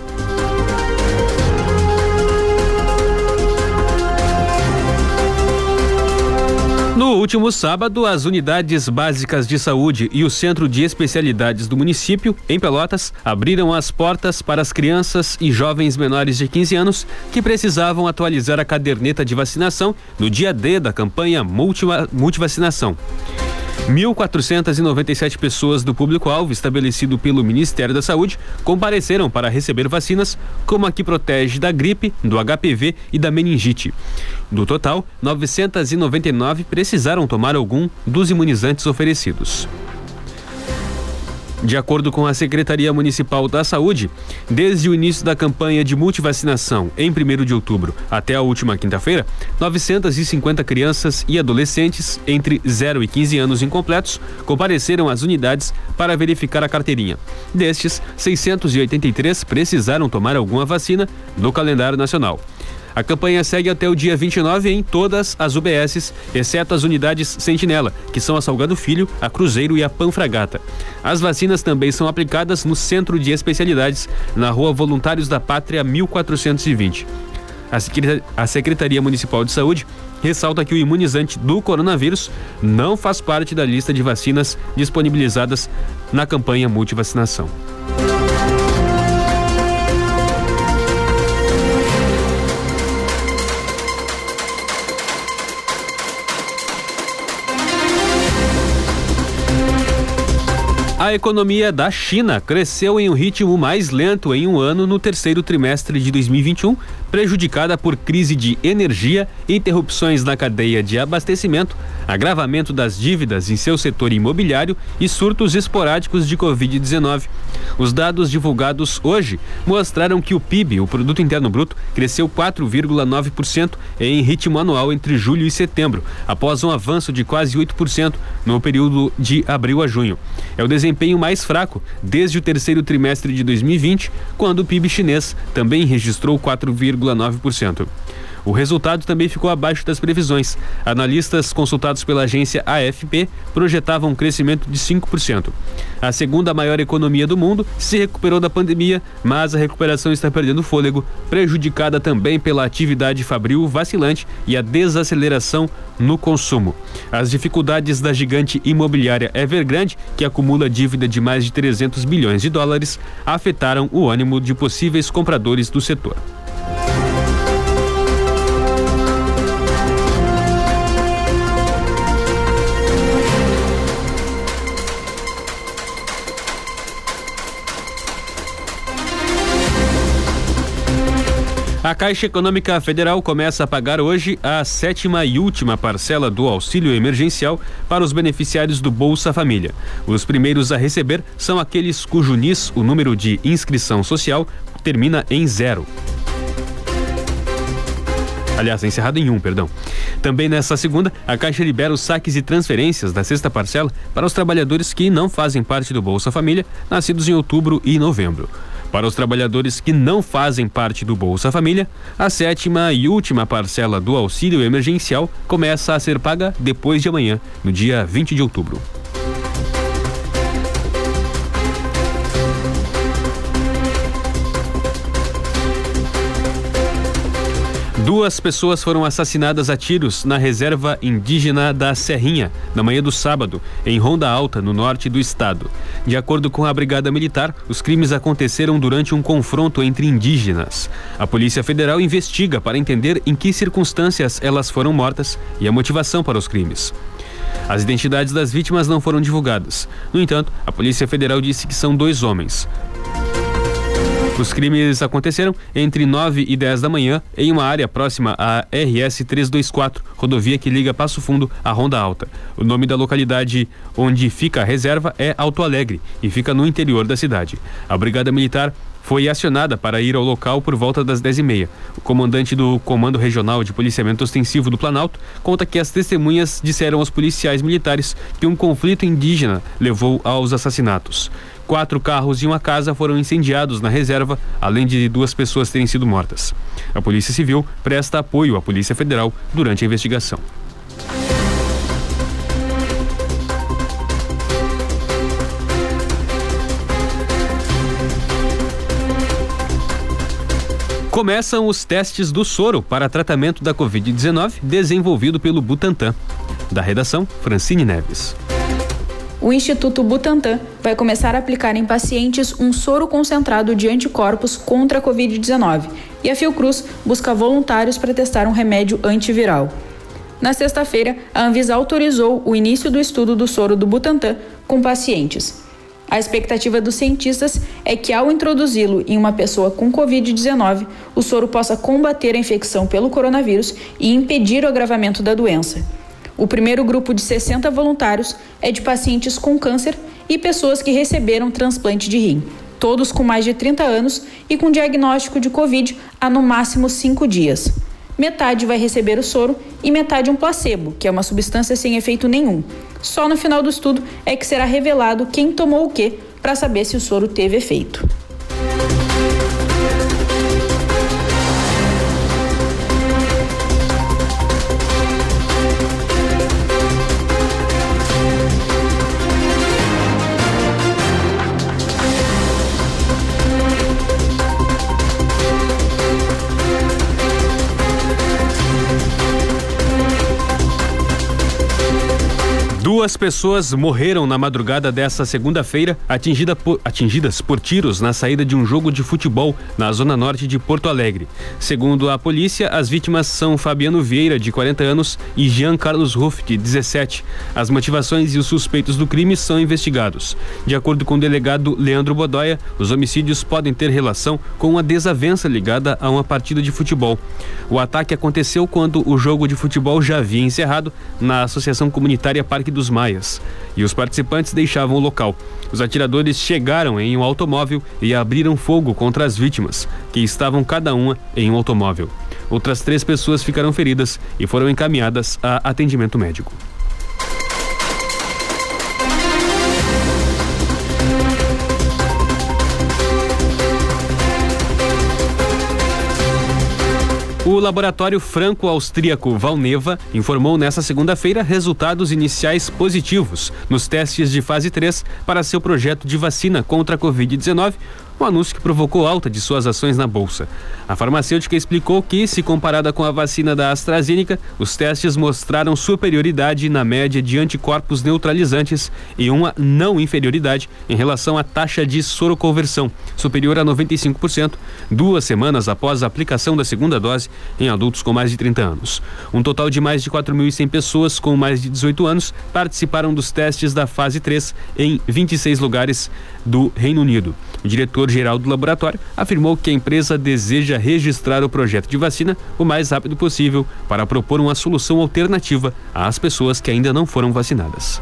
Último sábado, as unidades básicas de saúde e o centro de especialidades do município, em Pelotas, abriram as portas para as crianças e jovens menores de 15 anos que precisavam atualizar a caderneta de vacinação no dia D da campanha multivacinação. 1.497 pessoas do público-alvo estabelecido pelo Ministério da Saúde compareceram para receber vacinas como a que protege da gripe, do HPV e da meningite. Do total, 999 precisaram tomar algum dos imunizantes oferecidos. De acordo com a Secretaria Municipal da Saúde, desde o início da campanha de multivacinação, em 1 de outubro, até a última quinta-feira, 950 crianças e adolescentes entre 0 e 15 anos incompletos compareceram às unidades para verificar a carteirinha. Destes, 683 precisaram tomar alguma vacina no calendário nacional. A campanha segue até o dia 29 em todas as UBSs, exceto as unidades Sentinela, que são a Salgado Filho, a Cruzeiro e a Panfragata. As vacinas também são aplicadas no Centro de Especialidades, na Rua Voluntários da Pátria 1420. A Secretaria Municipal de Saúde ressalta que o imunizante do coronavírus não faz parte da lista de vacinas disponibilizadas na campanha multivacinação. A economia da China cresceu em um ritmo mais lento em um ano no terceiro trimestre de 2021, prejudicada por crise de energia, interrupções na cadeia de abastecimento, agravamento das dívidas em seu setor imobiliário e surtos esporádicos de Covid-19. Os dados divulgados hoje mostraram que o PIB, o Produto Interno Bruto, cresceu 4,9% em ritmo anual entre julho e setembro, após um avanço de quase 8% no período de abril a junho. É o desempenho mais fraco desde o terceiro trimestre de 2020, quando o PIB chinês também registrou 4,9%. O resultado também ficou abaixo das previsões. Analistas consultados pela agência AFP projetavam um crescimento de 5%. A segunda maior economia do mundo se recuperou da pandemia, mas a recuperação está perdendo fôlego, prejudicada também pela atividade fabril vacilante e a desaceleração no consumo. As dificuldades da gigante imobiliária Evergrande, que acumula dívida de mais de 300 bilhões de dólares, afetaram o ânimo de possíveis compradores do setor. Caixa Econômica Federal começa a pagar hoje a sétima e última parcela do auxílio emergencial para os beneficiários do Bolsa Família. Os primeiros a receber são aqueles cujo NIS, o número de inscrição social, termina em zero. Aliás, encerrado em um, perdão. Também nessa segunda, a Caixa libera os saques e transferências da sexta parcela para os trabalhadores que não fazem parte do Bolsa Família, nascidos em outubro e novembro. Para os trabalhadores que não fazem parte do Bolsa Família, a sétima e última parcela do auxílio emergencial começa a ser paga depois de amanhã, no dia 20 de outubro. Duas pessoas foram assassinadas a tiros na reserva indígena da Serrinha, na manhã do sábado, em Ronda Alta, no norte do estado. De acordo com a Brigada Militar, os crimes aconteceram durante um confronto entre indígenas. A Polícia Federal investiga para entender em que circunstâncias elas foram mortas e a motivação para os crimes. As identidades das vítimas não foram divulgadas. No entanto, a Polícia Federal disse que são dois homens. Os crimes aconteceram entre 9 e 10 da manhã em uma área próxima à RS 324, rodovia que liga Passo Fundo à Ronda Alta. O nome da localidade onde fica a reserva é Alto Alegre e fica no interior da cidade. A Brigada Militar foi acionada para ir ao local por volta das 10h30. O comandante do Comando Regional de Policiamento Ostensivo do Planalto conta que as testemunhas disseram aos policiais militares que um conflito indígena levou aos assassinatos. Quatro carros e uma casa foram incendiados na reserva, além de duas pessoas terem sido mortas. A Polícia Civil presta apoio à Polícia Federal durante a investigação. Começam os testes do soro para tratamento da Covid-19 desenvolvido pelo Butantan. Da redação, Francine Neves o Instituto Butantan vai começar a aplicar em pacientes um soro concentrado de anticorpos contra a Covid-19 e a Fiocruz busca voluntários para testar um remédio antiviral. Na sexta-feira, a Anvisa autorizou o início do estudo do soro do Butantan com pacientes. A expectativa dos cientistas é que, ao introduzi-lo em uma pessoa com Covid-19, o soro possa combater a infecção pelo coronavírus e impedir o agravamento da doença. O primeiro grupo de 60 voluntários é de pacientes com câncer e pessoas que receberam transplante de rim, todos com mais de 30 anos e com diagnóstico de Covid há no máximo cinco dias. Metade vai receber o soro e metade um placebo, que é uma substância sem efeito nenhum. Só no final do estudo é que será revelado quem tomou o que para saber se o soro teve efeito. Duas pessoas morreram na madrugada desta segunda-feira, atingida atingidas por tiros na saída de um jogo de futebol na zona norte de Porto Alegre. Segundo a polícia, as vítimas são Fabiano Vieira, de 40 anos, e Jean Carlos Ruff, de 17. As motivações e os suspeitos do crime são investigados. De acordo com o delegado Leandro Bodoia, os homicídios podem ter relação com uma desavença ligada a uma partida de futebol. O ataque aconteceu quando o jogo de futebol já havia encerrado na Associação Comunitária Parque Parque dos Maias e os participantes deixavam o local. Os atiradores chegaram em um automóvel e abriram fogo contra as vítimas, que estavam cada uma em um automóvel. Outras três pessoas ficaram feridas e foram encaminhadas a atendimento médico. O laboratório franco-austríaco Valneva informou nesta segunda-feira resultados iniciais positivos nos testes de fase 3 para seu projeto de vacina contra a Covid-19 um anúncio que provocou alta de suas ações na bolsa. A farmacêutica explicou que, se comparada com a vacina da AstraZeneca, os testes mostraram superioridade na média de anticorpos neutralizantes e uma não inferioridade em relação à taxa de soroconversão, superior a 95%, duas semanas após a aplicação da segunda dose em adultos com mais de 30 anos. Um total de mais de 4.100 pessoas com mais de 18 anos participaram dos testes da fase 3 em 26 lugares do Reino Unido. O diretor-geral do laboratório afirmou que a empresa deseja registrar o projeto de vacina o mais rápido possível para propor uma solução alternativa às pessoas que ainda não foram vacinadas.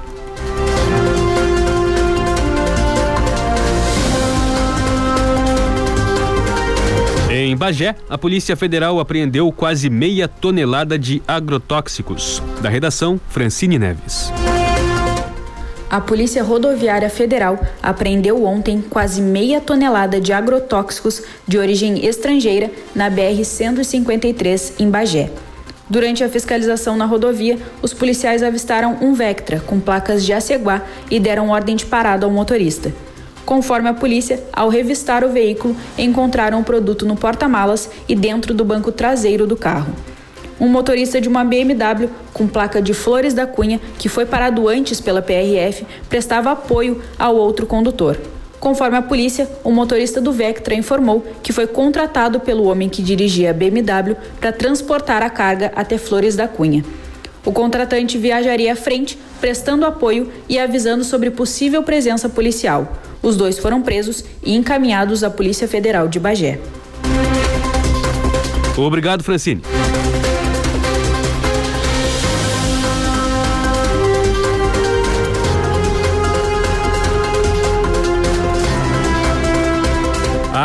Em Bagé, a Polícia Federal apreendeu quase meia tonelada de agrotóxicos. Da redação, Francine Neves. A Polícia Rodoviária Federal apreendeu ontem quase meia tonelada de agrotóxicos de origem estrangeira na BR-153 em Bagé. Durante a fiscalização na rodovia, os policiais avistaram um Vectra com placas de Aceguá e deram ordem de parada ao motorista. Conforme a polícia, ao revistar o veículo, encontraram o produto no porta-malas e dentro do banco traseiro do carro um motorista de uma BMW com placa de Flores da Cunha, que foi parado antes pela PRF, prestava apoio ao outro condutor. Conforme a polícia, o motorista do Vectra informou que foi contratado pelo homem que dirigia a BMW para transportar a carga até Flores da Cunha. O contratante viajaria à frente, prestando apoio e avisando sobre possível presença policial. Os dois foram presos e encaminhados à Polícia Federal de Bagé. Obrigado, Francine.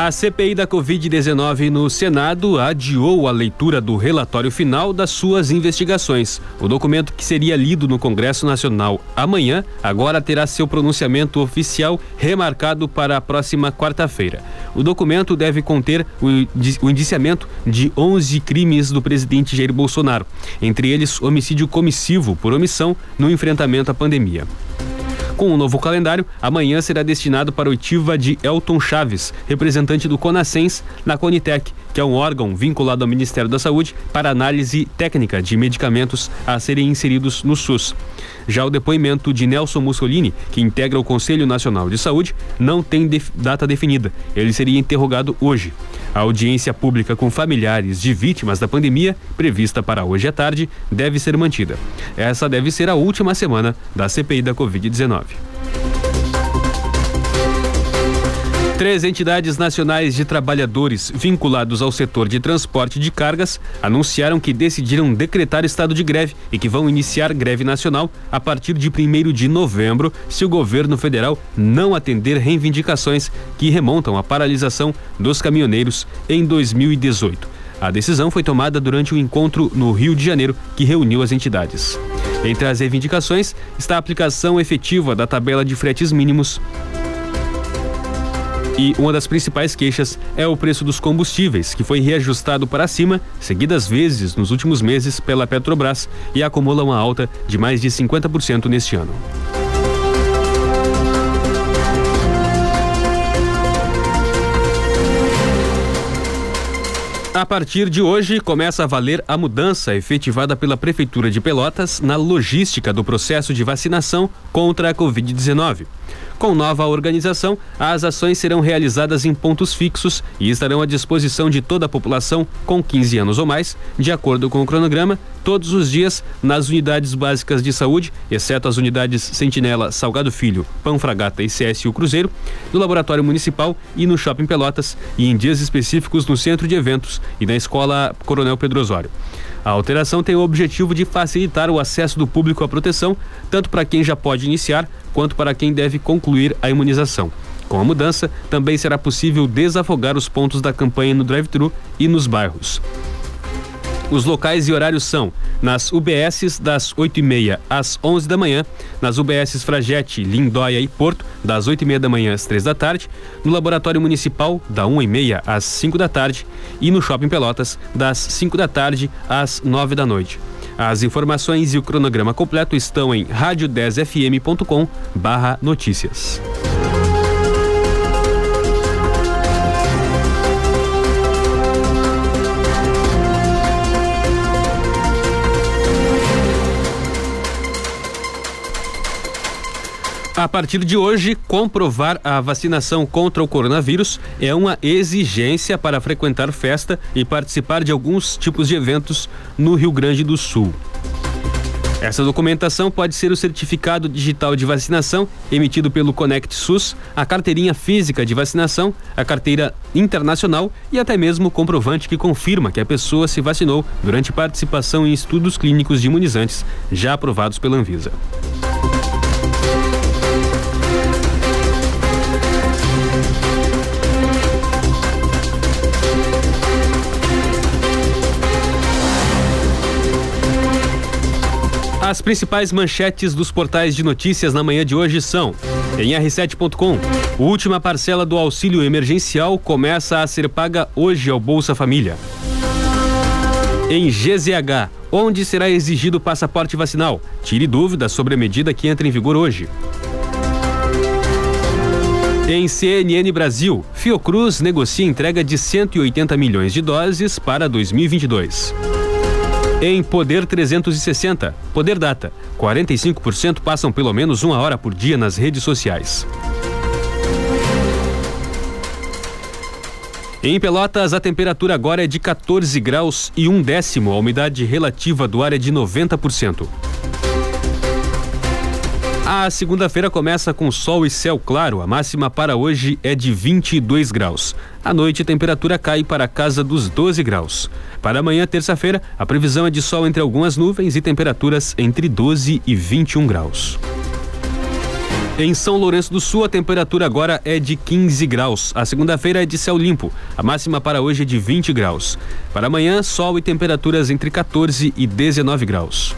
A CPI da Covid-19 no Senado adiou a leitura do relatório final das suas investigações. O documento que seria lido no Congresso Nacional amanhã agora terá seu pronunciamento oficial remarcado para a próxima quarta-feira. O documento deve conter o indiciamento de 11 crimes do presidente Jair Bolsonaro, entre eles homicídio comissivo por omissão no enfrentamento à pandemia. Com o novo calendário, amanhã será destinado para oitiva de Elton Chaves, representante do Conascens na Conitec, que é um órgão vinculado ao Ministério da Saúde para análise técnica de medicamentos a serem inseridos no SUS. Já o depoimento de Nelson Mussolini, que integra o Conselho Nacional de Saúde, não tem def data definida. Ele seria interrogado hoje. A audiência pública com familiares de vítimas da pandemia, prevista para hoje à tarde, deve ser mantida. Essa deve ser a última semana da CPI da Covid-19. Três entidades nacionais de trabalhadores vinculados ao setor de transporte de cargas anunciaram que decidiram decretar estado de greve e que vão iniciar greve nacional a partir de 1 de novembro, se o governo federal não atender reivindicações que remontam à paralisação dos caminhoneiros em 2018. A decisão foi tomada durante o um encontro no Rio de Janeiro que reuniu as entidades. Entre as reivindicações está a aplicação efetiva da tabela de fretes mínimos e uma das principais queixas é o preço dos combustíveis, que foi reajustado para cima seguidas vezes nos últimos meses pela Petrobras e acumula uma alta de mais de 50% neste ano. A partir de hoje, começa a valer a mudança efetivada pela Prefeitura de Pelotas na logística do processo de vacinação contra a Covid-19. Com nova organização, as ações serão realizadas em pontos fixos e estarão à disposição de toda a população com 15 anos ou mais, de acordo com o cronograma, todos os dias nas unidades básicas de saúde, exceto as unidades Sentinela, Salgado Filho, Panfragata e CSU Cruzeiro, no Laboratório Municipal e no Shopping Pelotas, e em dias específicos no Centro de Eventos e na Escola Coronel Pedro Osório. A alteração tem o objetivo de facilitar o acesso do público à proteção, tanto para quem já pode iniciar quanto para quem deve concluir a imunização. Com a mudança, também será possível desafogar os pontos da campanha no drive-thru e nos bairros. Os locais e horários são nas UBSs das 8h30 às 11 da manhã, nas UBSs Fragete, Lindóia e Porto, das 8h30 da manhã às 3 da tarde, no Laboratório Municipal, da 1h30 às 5 da tarde e no Shopping Pelotas, das 5 da tarde às 9 da noite. As informações e o cronograma completo estão em rádio10fm.com A partir de hoje, comprovar a vacinação contra o coronavírus é uma exigência para frequentar festa e participar de alguns tipos de eventos no Rio Grande do Sul. Essa documentação pode ser o certificado digital de vacinação emitido pelo Conect SUS, a carteirinha física de vacinação, a carteira internacional e até mesmo o comprovante que confirma que a pessoa se vacinou durante participação em estudos clínicos de imunizantes já aprovados pela Anvisa. As principais manchetes dos portais de notícias na manhã de hoje são: em r7.com, última parcela do auxílio emergencial começa a ser paga hoje ao Bolsa Família. Em GZH, onde será exigido passaporte vacinal? Tire dúvidas sobre a medida que entra em vigor hoje. Em CNN Brasil, Fiocruz negocia entrega de 180 milhões de doses para 2022. Em Poder 360, Poder Data, 45% passam pelo menos uma hora por dia nas redes sociais. Em Pelotas, a temperatura agora é de 14 graus e um décimo, a umidade relativa do ar é de 90%. A segunda-feira começa com sol e céu claro. A máxima para hoje é de 22 graus. À noite, a temperatura cai para a casa dos 12 graus. Para amanhã, terça-feira, a previsão é de sol entre algumas nuvens e temperaturas entre 12 e 21 graus. Em São Lourenço do Sul, a temperatura agora é de 15 graus. A segunda-feira é de céu limpo. A máxima para hoje é de 20 graus. Para amanhã, sol e temperaturas entre 14 e 19 graus.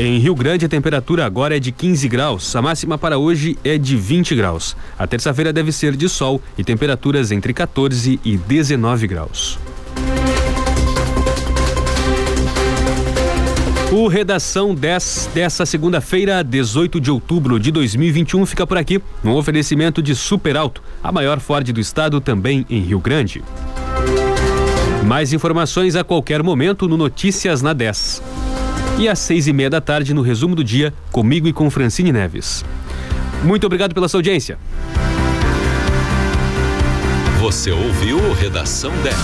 Em Rio Grande, a temperatura agora é de 15 graus. A máxima para hoje é de 20 graus. A terça-feira deve ser de sol e temperaturas entre 14 e 19 graus. O Redação 10 dessa segunda-feira, 18 de outubro de 2021, fica por aqui, no oferecimento de Super Alto, a maior Ford do estado, também em Rio Grande. Mais informações a qualquer momento no Notícias na 10 e às seis e meia da tarde no resumo do dia, comigo e com Francine Neves. Muito obrigado pela sua audiência. Você ouviu Redação 10.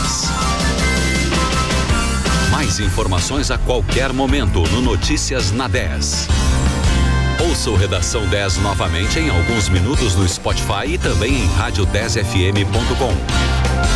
Mais informações a qualquer momento no Notícias na 10. Ouça o Redação 10 novamente em alguns minutos no Spotify e também em rádio10fm.com.